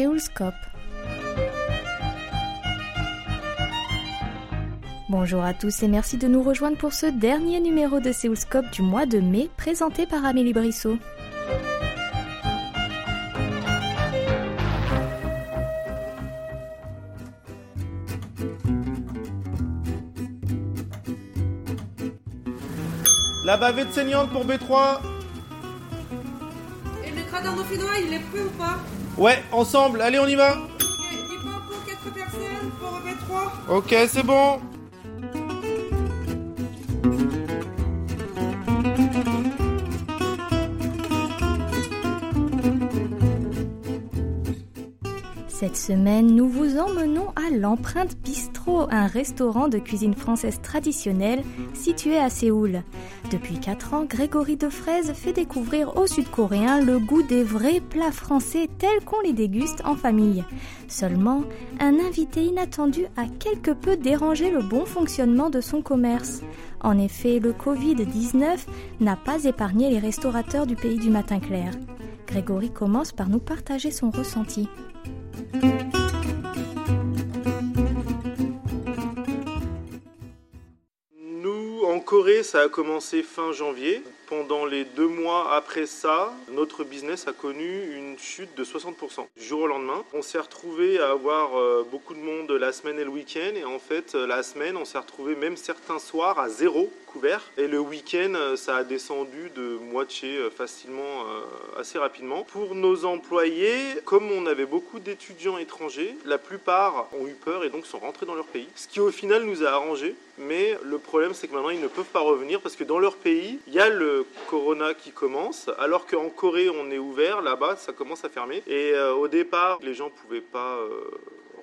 Séoulscope. Bonjour à tous et merci de nous rejoindre pour ce dernier numéro de Séoulscope du mois de mai présenté par Amélie Brissot. La bavette saignante pour B3 Et le gradin dauphinois, il est prêt ou pas? Ouais, ensemble, allez on y va. Ok, dis-moi pour 4 personnes, pour B3. Ok, c'est bon semaine, nous vous emmenons à l'Empreinte Bistrot, un restaurant de cuisine française traditionnelle situé à Séoul. Depuis 4 ans, Grégory Defraise fait découvrir aux Sud-Coréens le goût des vrais plats français tels qu'on les déguste en famille. Seulement, un invité inattendu a quelque peu dérangé le bon fonctionnement de son commerce. En effet, le Covid-19 n'a pas épargné les restaurateurs du pays du matin clair. Grégory commence par nous partager son ressenti. Nous, en Corée, ça a commencé fin janvier. Pendant les deux mois après ça, notre business a connu une chute de 60%. Du jour au lendemain, on s'est retrouvé à avoir euh, beaucoup de monde la semaine et le week-end. Et en fait, euh, la semaine, on s'est retrouvé même certains soirs à zéro couvert. Et le week-end, euh, ça a descendu de moitié facilement, assez rapidement. Pour nos employés, comme on avait beaucoup d'étudiants étrangers, la plupart ont eu peur et donc sont rentrés dans leur pays. Ce qui au final nous a arrangé. Mais le problème, c'est que maintenant, ils ne peuvent pas revenir parce que dans leur pays, il y a le corona qui commence, alors qu'en Corée, on est ouvert. Là-bas, ça commence à fermer. Et euh, au départ, les gens pouvaient pas.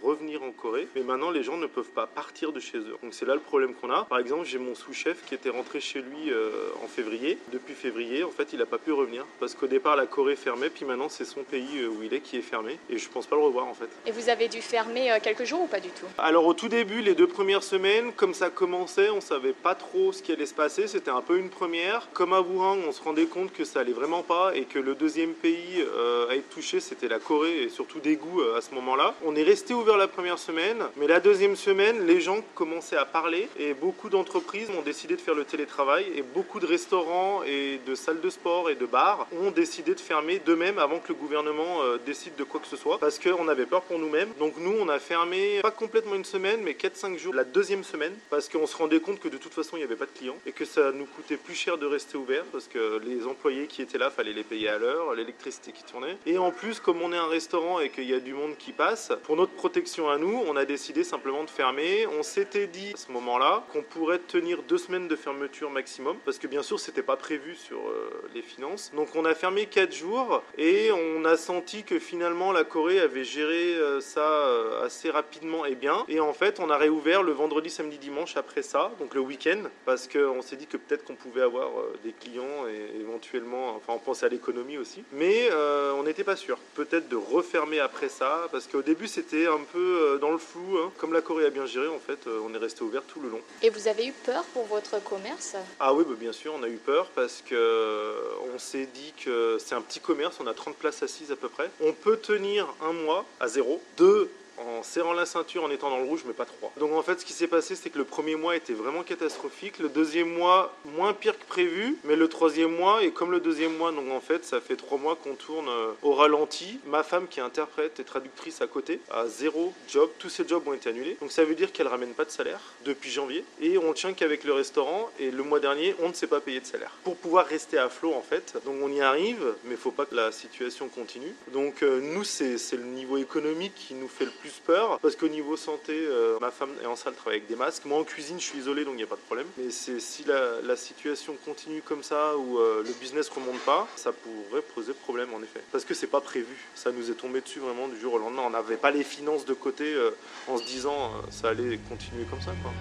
Revenir en Corée, mais maintenant les gens ne peuvent pas partir de chez eux. Donc c'est là le problème qu'on a. Par exemple, j'ai mon sous-chef qui était rentré chez lui euh, en février. Depuis février, en fait, il n'a pas pu revenir parce qu'au départ la Corée fermait, puis maintenant c'est son pays euh, où il est qui est fermé et je pense pas le revoir en fait. Et vous avez dû fermer euh, quelques jours ou pas du tout? Alors au tout début, les deux premières semaines, comme ça commençait, on savait pas trop ce qui allait se passer. C'était un peu une première. Comme à Wuhan, on se rendait compte que ça allait vraiment pas et que le deuxième pays euh, à être touché, c'était la Corée et surtout des goûts euh, à ce moment-là. On est resté ouvert la première semaine, mais la deuxième semaine, les gens commençaient à parler et beaucoup d'entreprises ont décidé de faire le télétravail et beaucoup de restaurants et de salles de sport et de bars ont décidé de fermer d'eux-mêmes avant que le gouvernement euh, décide de quoi que ce soit parce qu'on avait peur pour nous-mêmes. Donc nous, on a fermé pas complètement une semaine, mais 4-5 jours la deuxième semaine parce qu'on se rendait compte que de toute façon, il n'y avait pas de clients et que ça nous coûtait plus cher de rester ouvert parce que les employés qui étaient là, fallait les payer à l'heure, l'électricité qui tournait. Et en plus, comme on est un restaurant et qu'il y a du monde qui passe, pour notre protection à nous, on a décidé simplement de fermer. On s'était dit à ce moment-là qu'on pourrait tenir deux semaines de fermeture maximum parce que bien sûr, c'était pas prévu sur euh, les finances. Donc on a fermé 4 jours et on a senti que finalement la Corée avait géré euh, ça euh, assez rapidement et bien. Et en fait, on a réouvert le vendredi, samedi, dimanche après ça, donc le week-end, parce qu'on s'est dit que peut-être qu'on pouvait avoir des clients et éventuellement, enfin on pensait à l'économie aussi. Mais on n'était pas sûr. Peut-être de refermer après ça, parce qu'au début c'était un peu euh, dans le flou. hein. Comme la Corée a bien géré, en fait, euh, on est resté ouvert tout le long. Et vous avez eu peur pour votre commerce? Ah oui, bah bien sûr, on a eu peur parce que euh, on s'est dit que c'est un petit commerce, on a 30 places assises à peu près. On peut tenir un mois à zéro, deux en serrant la ceinture, en étant dans le rouge, mais pas trois. Donc en fait, ce qui s'est passé, c'est que le premier mois était vraiment catastrophique, le deuxième mois moins pire que prévu, mais le troisième mois, et comme le deuxième mois, donc en fait, ça fait trois mois qu'on tourne euh, au ralenti. Ma femme, qui est interprète et traductrice à côté, a zéro job. Tous ses jobs ont été annulés. Donc ça veut dire qu'elle ramène pas de salaire depuis janvier, et on tient qu'avec le restaurant. Et le mois dernier, on ne s'est pas payé de salaire pour pouvoir rester à flot en fait. Donc on y arrive, mais faut pas que la situation continue. Donc euh, nous, c'est le niveau économique qui nous fait le plus peur, parce qu'au niveau santé, euh, ma femme est en salle, travaille avec des masques. Moi en cuisine, je suis isolé, donc il n'y a pas de problème. Mais c'est si la, situation continue comme ça, ou euh, le business remonte pas, ça pourrait poser problème en effet. Parce que c'est pas prévu. Ça nous est tombé dessus vraiment du jour au lendemain. On n'avait pas les finances de côté euh, en se disant ça allait continuer comme ça. Quoi.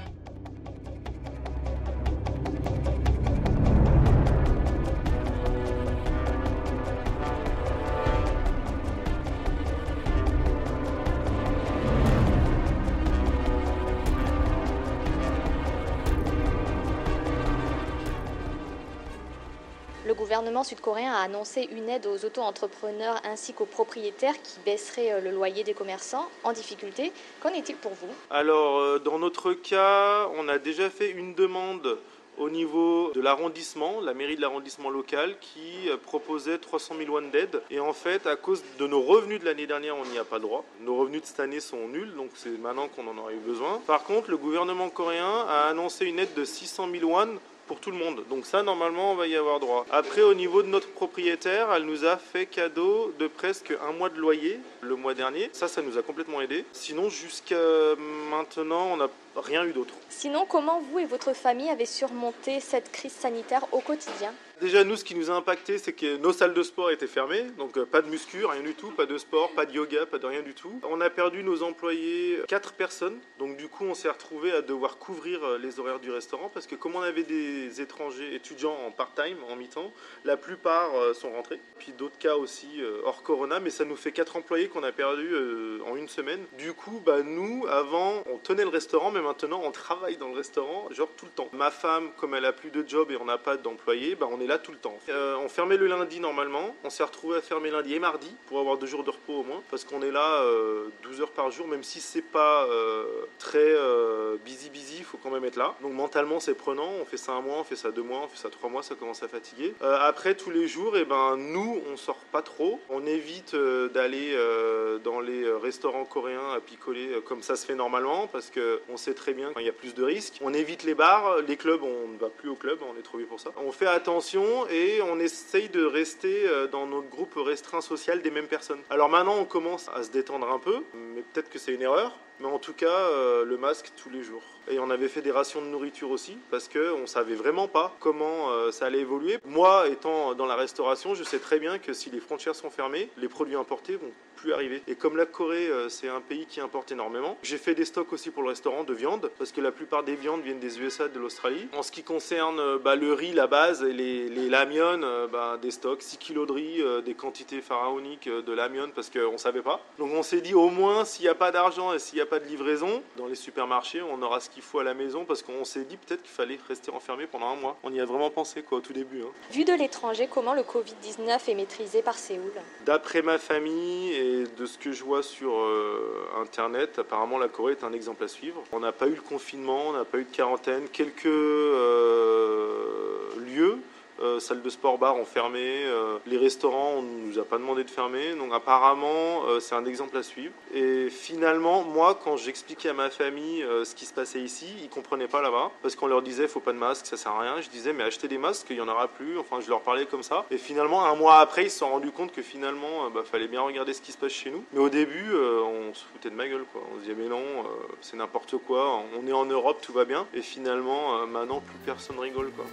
Gouvernement sud-coréen a annoncé une aide aux auto-entrepreneurs ainsi qu'aux propriétaires qui baisserait euh, le loyer des commerçants en difficulté. Qu'en est-il pour vous? Alors, euh, dans notre cas, on a déjà fait une demande au niveau de l'arrondissement, la mairie de l'arrondissement local, qui euh, proposait 300 000 won d'aide. Et en fait, à cause de nos revenus de l'année dernière, on n'y a pas droit. Nos revenus de cette année sont nuls, donc c'est maintenant qu'on en aurait eu besoin. Par contre, le gouvernement coréen a annoncé une aide de 600 000 won pour tout le monde. Donc ça, normalement, on va y avoir droit. Après, au niveau de notre propriétaire, elle nous a fait cadeau de presque un mois de loyer le mois dernier. Ça, ça nous a complètement aidé. Sinon, jusqu'à maintenant, on n'a rien eu d'autre. Sinon, comment vous et votre famille avez surmonté cette crise sanitaire au quotidien? Déjà, nous, ce qui nous a impacté, c'est que nos salles de sport étaient fermées, donc euh, pas de muscu, rien du tout, pas de sport, pas de yoga, pas de rien du tout. On a perdu nos employés, quatre personnes, donc du coup, on s'est retrouvé à devoir couvrir euh, les horaires du restaurant parce que comme on avait des étrangers étudiants en part-time, en mi-temps, la plupart euh, sont rentrés. Puis d'autres cas aussi hors corona, mais ça nous fait quatre employés qu'on a perdus en une semaine. Du coup, bah, nous, avant, on tenait le restaurant, mais maintenant, on travaille dans le restaurant, genre tout le temps. Ma femme, comme elle a plus de job et on n'a pas d'employés, bah, on est là tout le temps. Euh, on fermait le lundi normalement, on s'est retrouvé à fermer lundi et mardi pour avoir deux jours de repos au moins, parce qu'on est là 12 euh, heures par jour, même si c'est pas euh, très busy busy, il faut quand même être là. Donc mentalement c'est prenant, on fait ça un mois, on fait ça deux mois, on fait ça trois mois, ça commence à fatiguer. après tous les jours, et eh ben nous on sort pas trop, on évite d'aller dans les restaurants coréens à picoler comme ça se fait normalement, parce que on sait très bien qu'il y a plus de risques. On évite les bars, les clubs, on ne va plus au club, on est trop vieux pour ça. On fait attention et on essaye de rester euh, dans notre groupe restreint social des mêmes personnes. Alors maintenant, on commence à se détendre un peu, mais peut-être que c'est une erreur. Mais en tout cas, euh, le masque tous les jours. Et on avait fait des rations de nourriture aussi, parce qu'on ne savait vraiment pas comment euh, ça allait évoluer. Moi, étant dans la restauration, je sais très bien que si les frontières sont fermées, les produits importés vont plus arriver. Et comme la Corée, euh, c'est un pays qui importe énormément, j'ai fait des stocks aussi pour le restaurant de viande, parce que la plupart des viandes viennent des USA, de l'Australie. En ce qui concerne bah, le riz, la base, et les, les bah, des stocks, 6 kilos de riz, des quantités pharaoniques de l'amion, parce qu'on ne savait pas. Donc on s'est dit, au moins, s'il n'y a pas d'argent et s'il n'y a pas de livraison, dans les supermarchés, on aura ce qu'il faut à la maison parce qu'on s'est dit peut-être qu'il fallait rester enfermé pendant un mois. On y a vraiment pensé quoi au tout début. Hein. Vu de l'étranger, comment le Covid-19 est maîtrisé par Séoul? D'après ma famille et de ce que je vois sur euh, Internet, apparemment la Corée est un exemple à suivre. On n'a pas eu le confinement, on n'a pas eu de quarantaine, quelques euh, euh, salles de sport, bar ont fermé, euh, les restaurants, on ne nous a pas demandé de fermer. Donc apparemment, euh, c'est un exemple à suivre. Et finalement, moi, quand j'expliquais à ma famille ce qui se passait ici, ils comprenaient pas là-bas parce qu'on leur disait faut pas de masque, ça sert à rien. Je disais mais achetez des masques, il y en aura plus. Enfin, je leur parlais comme ça. Et finalement, un mois après, ils se sont rendus compte que finalement, bah, fallait bien regarder ce qui se passe chez nous. Mais au début, on se foutait de ma gueule, quoi. On se disait mais non, c'est n'importe quoi. On est en Europe, tout va bien. Et finalement, maintenant, plus personne rigole, quoi.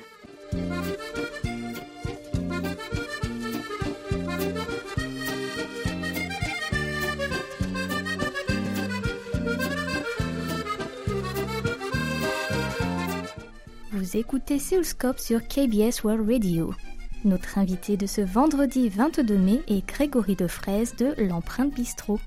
Écoutez Seoulscope sur KBS World Radio. Notre invité de ce vendredi 22 mai est Grégory Defraise de l'Empreinte Bistrot.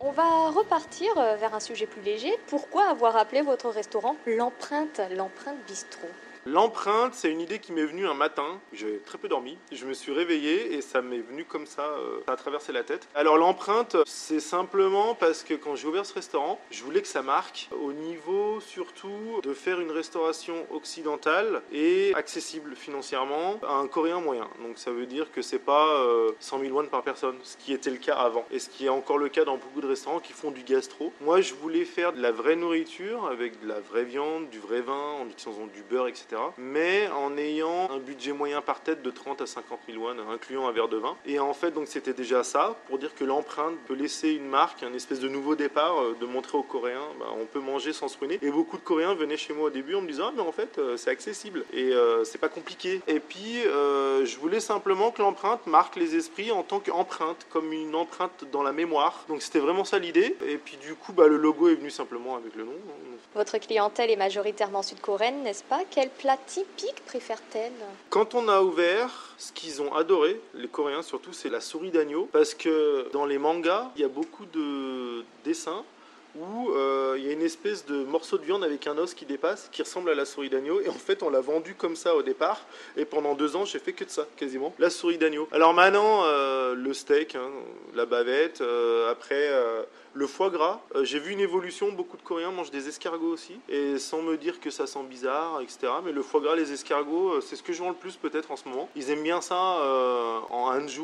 On va repartir euh, vers un sujet plus léger. Pourquoi avoir appelé votre restaurant l'empreinte, l'empreinte bistrot? L'empreinte, c'est une idée qui m'est venue un matin. J'ai très peu dormi. Je me suis réveillé et ça m'est venu comme ça, euh, ça a traversé la tête. Alors l'empreinte, c'est simplement parce que quand j'ai ouvert ce restaurant, je voulais que ça marque au niveau surtout de faire une restauration occidentale et accessible financièrement à un Coréen moyen. Donc ça veut dire que c'est pas 100 euh, 000 won par personne, ce qui était le cas avant et ce qui est encore le cas dans beaucoup de restaurants qui font du gastro. Moi, je voulais faire de la vraie nourriture avec de la vraie viande, du vrai vin, en utilisant du beurre, etc mais en ayant un budget moyen par tête de 30 à 50 000 won, incluant un verre de vin. Et en fait, donc c'était déjà ça, pour dire que l'empreinte peut laisser une marque, un espèce de nouveau départ, euh, de montrer aux Coréens, bah, on peut manger sans se ruiner. Et beaucoup de Coréens venaient chez moi au début en me disant, ah, mais en fait, euh, c'est accessible et euh, c'est pas compliqué. Et puis, je voulais simplement que l'empreinte marque les esprits en tant qu'empreinte, comme une empreinte dans la mémoire. Donc c'était vraiment ça l'idée. Et puis du coup, bah, le logo est venu simplement avec le nom. Votre clientèle est majoritairement sud-coréenne, n'est-ce pas? Quel typique préfèrent-elles Quand on a ouvert, ce qu'ils ont adoré, les Coréens surtout, c'est la souris d'agneau. Parce que dans les mangas, il y a beaucoup de dessins où euh, il y a une espèce de morceau de viande avec un os qui dépasse, qui ressemble à la souris d'agneau. Et en fait, on l'a vendu comme ça au départ. Et pendant deux ans, j'ai fait que de ça, quasiment. La souris d'agneau. Alors maintenant, euh, le steak, hein, la bavette, euh, après le foie gras. j'ai vu une évolution. Beaucoup de Coréens mangent des escargots aussi. Et sans me dire que ça sent bizarre, etc. Mais le foie gras, les escargots, c'est ce que je vends le plus peut-être en ce moment. Ils aiment bien ça en hanju,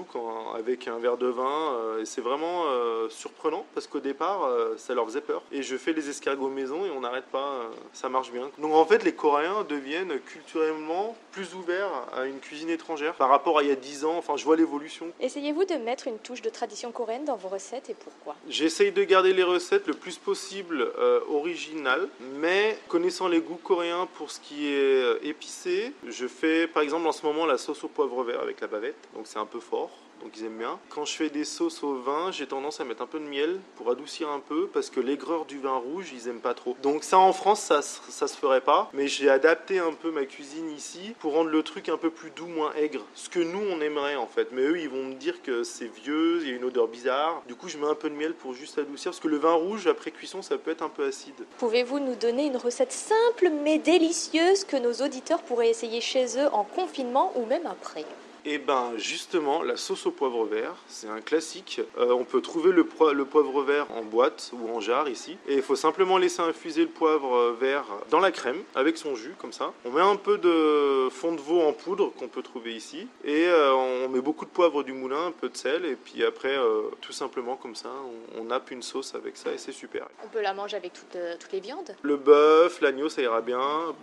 avec un verre de vin. et c'est vraiment surprenant parce qu'au départ, ça leur faisait peur. Et je fais les escargots maison et on n'arrête pas, euh, ça marche bien. Donc en fait, les Coréens deviennent culturellement plus ouverts à une cuisine étrangère par rapport à il y a 10 ans. Enfin, je vois l'évolution. Essayez-vous de mettre une touche de tradition coréenne dans vos recettes et pourquoi? J'essaye de garder les recettes le plus possible euh, originales, mais connaissant les goûts coréens pour ce qui est euh, épicé, je fais par exemple en ce moment la sauce au poivre vert avec la bavette, donc c'est un peu fort donc ils aiment bien. Quand je fais des sauces au vin, j'ai tendance à mettre un peu de miel pour adoucir un peu, parce que l'aigreur du vin rouge, ils aiment pas trop. Donc ça en France, ça, ça se ferait pas, mais j'ai adapté un peu ma cuisine ici pour rendre le truc un peu plus doux, moins aigre. Ce que nous, on aimerait en fait. Mais eux, ils vont me dire que c'est vieux, il y a une odeur bizarre. Du coup, je mets un peu de miel pour juste adoucir, parce que le vin rouge, après cuisson, ça peut être un peu acide. Pouvez-vous nous donner une recette simple mais délicieuse que nos auditeurs pourraient essayer chez eux en confinement ou même après? Et eh ben justement, la sauce au poivre vert, c'est un classique. Euh, on peut trouver le, le, poivre vert en boîte ou en jarre ici. Et il faut simplement laisser infuser le poivre vert dans la crème avec son jus comme ça. On met un peu de fond de veau en poudre qu'on peut trouver ici. Et euh, on met beaucoup de poivre du moulin, un peu de sel. Et puis après, euh, tout simplement comme ça, on, nappe une sauce avec ça et c'est super. On peut la manger avec toutes, toutes les viandes? Le bœuf, l'agneau, ça ira bien.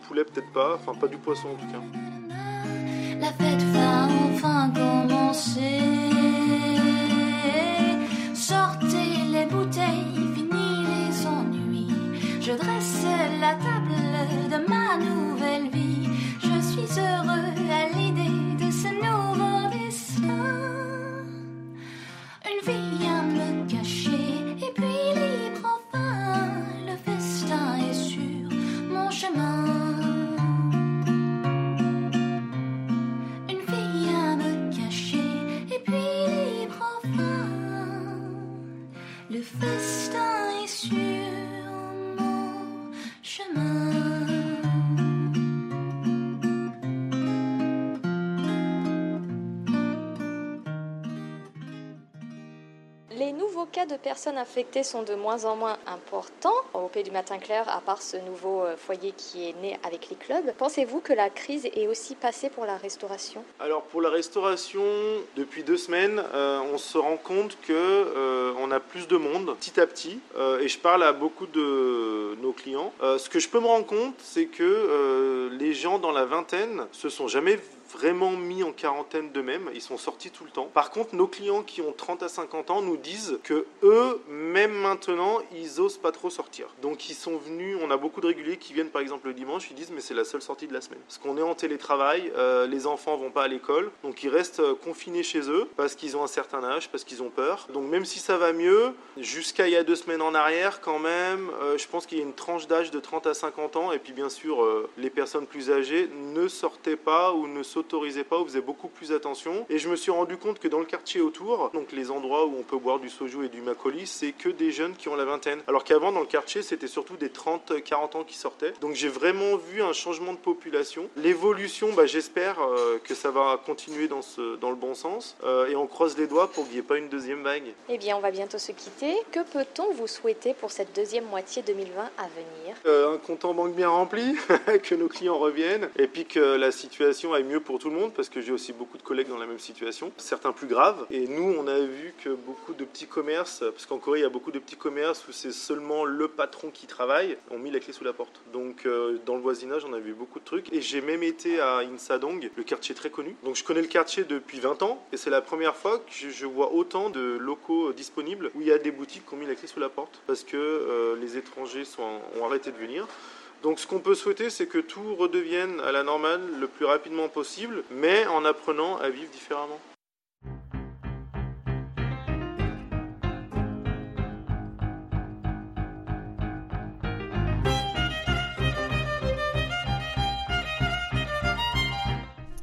Poulet, peut-être pas. Enfin, pas du poisson en tout cas. La fête Sortez les bouteilles, finis les ennuis. Je dresse la table de mon chemin. Nouveaux cas de personnes infectées sont de moins en moins importants au Pays du Matin Clair, à part ce nouveau euh, foyer qui est né avec les clubs. Pensez-vous que la crise est aussi passée pour la restauration? Alors pour la restauration, depuis deux semaines, euh, on se rend compte que euh, on a plus de monde petit à petit. et je parle à beaucoup de nos clients. ce que je peux me rendre compte, c'est que les gens dans la vingtaine se sont jamais vraiment mis en quarantaine d'eux-mêmes, ils sont sortis tout le temps. Par contre, nos clients qui ont 30 à 50 ans nous disent que eux, même maintenant, ils osent pas trop sortir. Donc ils sont venus, on a beaucoup de réguliers qui viennent par exemple le dimanche, ils disent mais c'est la seule sortie de la semaine. Parce qu'on est en télétravail, euh, les enfants vont pas à l'école, donc ils restent euh, confinés chez eux parce qu'ils ont un certain âge, parce qu'ils ont peur. Donc même si ça va mieux, jusqu'à il y a deux semaines en arrière quand même, euh, je pense qu'il y a une tranche d'âge de 30 à 50 ans, et puis bien sûr les personnes plus âgées ne sortaient pas ou ne s'autorisaient pas ou faisaient beaucoup plus attention. Et je me suis rendu compte que dans le quartier autour, donc les endroits où on peut boire du soju et du makoli, c'est que des jeunes qui ont la vingtaine. Alors qu'avant, dans le quartier, c'était surtout des 30-40 ans qui sortaient. Donc j'ai vraiment vu un changement de population. L'évolution, bah, j'espère euh, que ça va continuer dans, ce, dans le bon sens. Euh, et on croise les doigts pour qu'il n'y ait pas une deuxième vague. Eh bien, on va bientôt se quitter. Que peut-on vous souhaiter pour cette deuxième moitié 2020 à venir? Euh, Un compte en banque bien rempli, que nos clients reviennent, et puis que la situation aille mieux pour tout le monde, parce que j'ai aussi beaucoup de collègues dans la même situation, certains plus graves. Et nous, on a vu que beaucoup de petits commerces, parce qu'en Corée, il y a beaucoup de petits commerces où c'est seulement le patron qui travaille, ont mis la clé sous la porte. Donc, euh, dans le voisinage, on a vu beaucoup de trucs. Et j'ai même été à Insadong, le quartier très connu. Donc, je connais le quartier depuis 20 ans, et c'est la première fois que je, vois autant de locaux disponibles où il y a des boutiques qui ont mis la clé sous la porte, parce que euh, les étrangers ont arrêté de venir. Donc ce qu'on peut souhaiter, c'est que tout redevienne à la normale le plus rapidement possible, mais en apprenant à vivre différemment.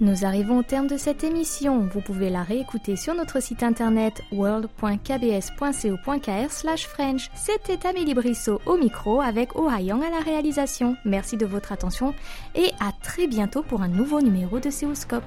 Nous arrivons au terme de cette émission. Vous pouvez la réécouter sur notre site internet world.kbs.co.kr French. C'était Amélie Brissot au micro avec Ohayang à la réalisation. Merci de votre attention et à très bientôt pour un nouveau numéro de Céoscope.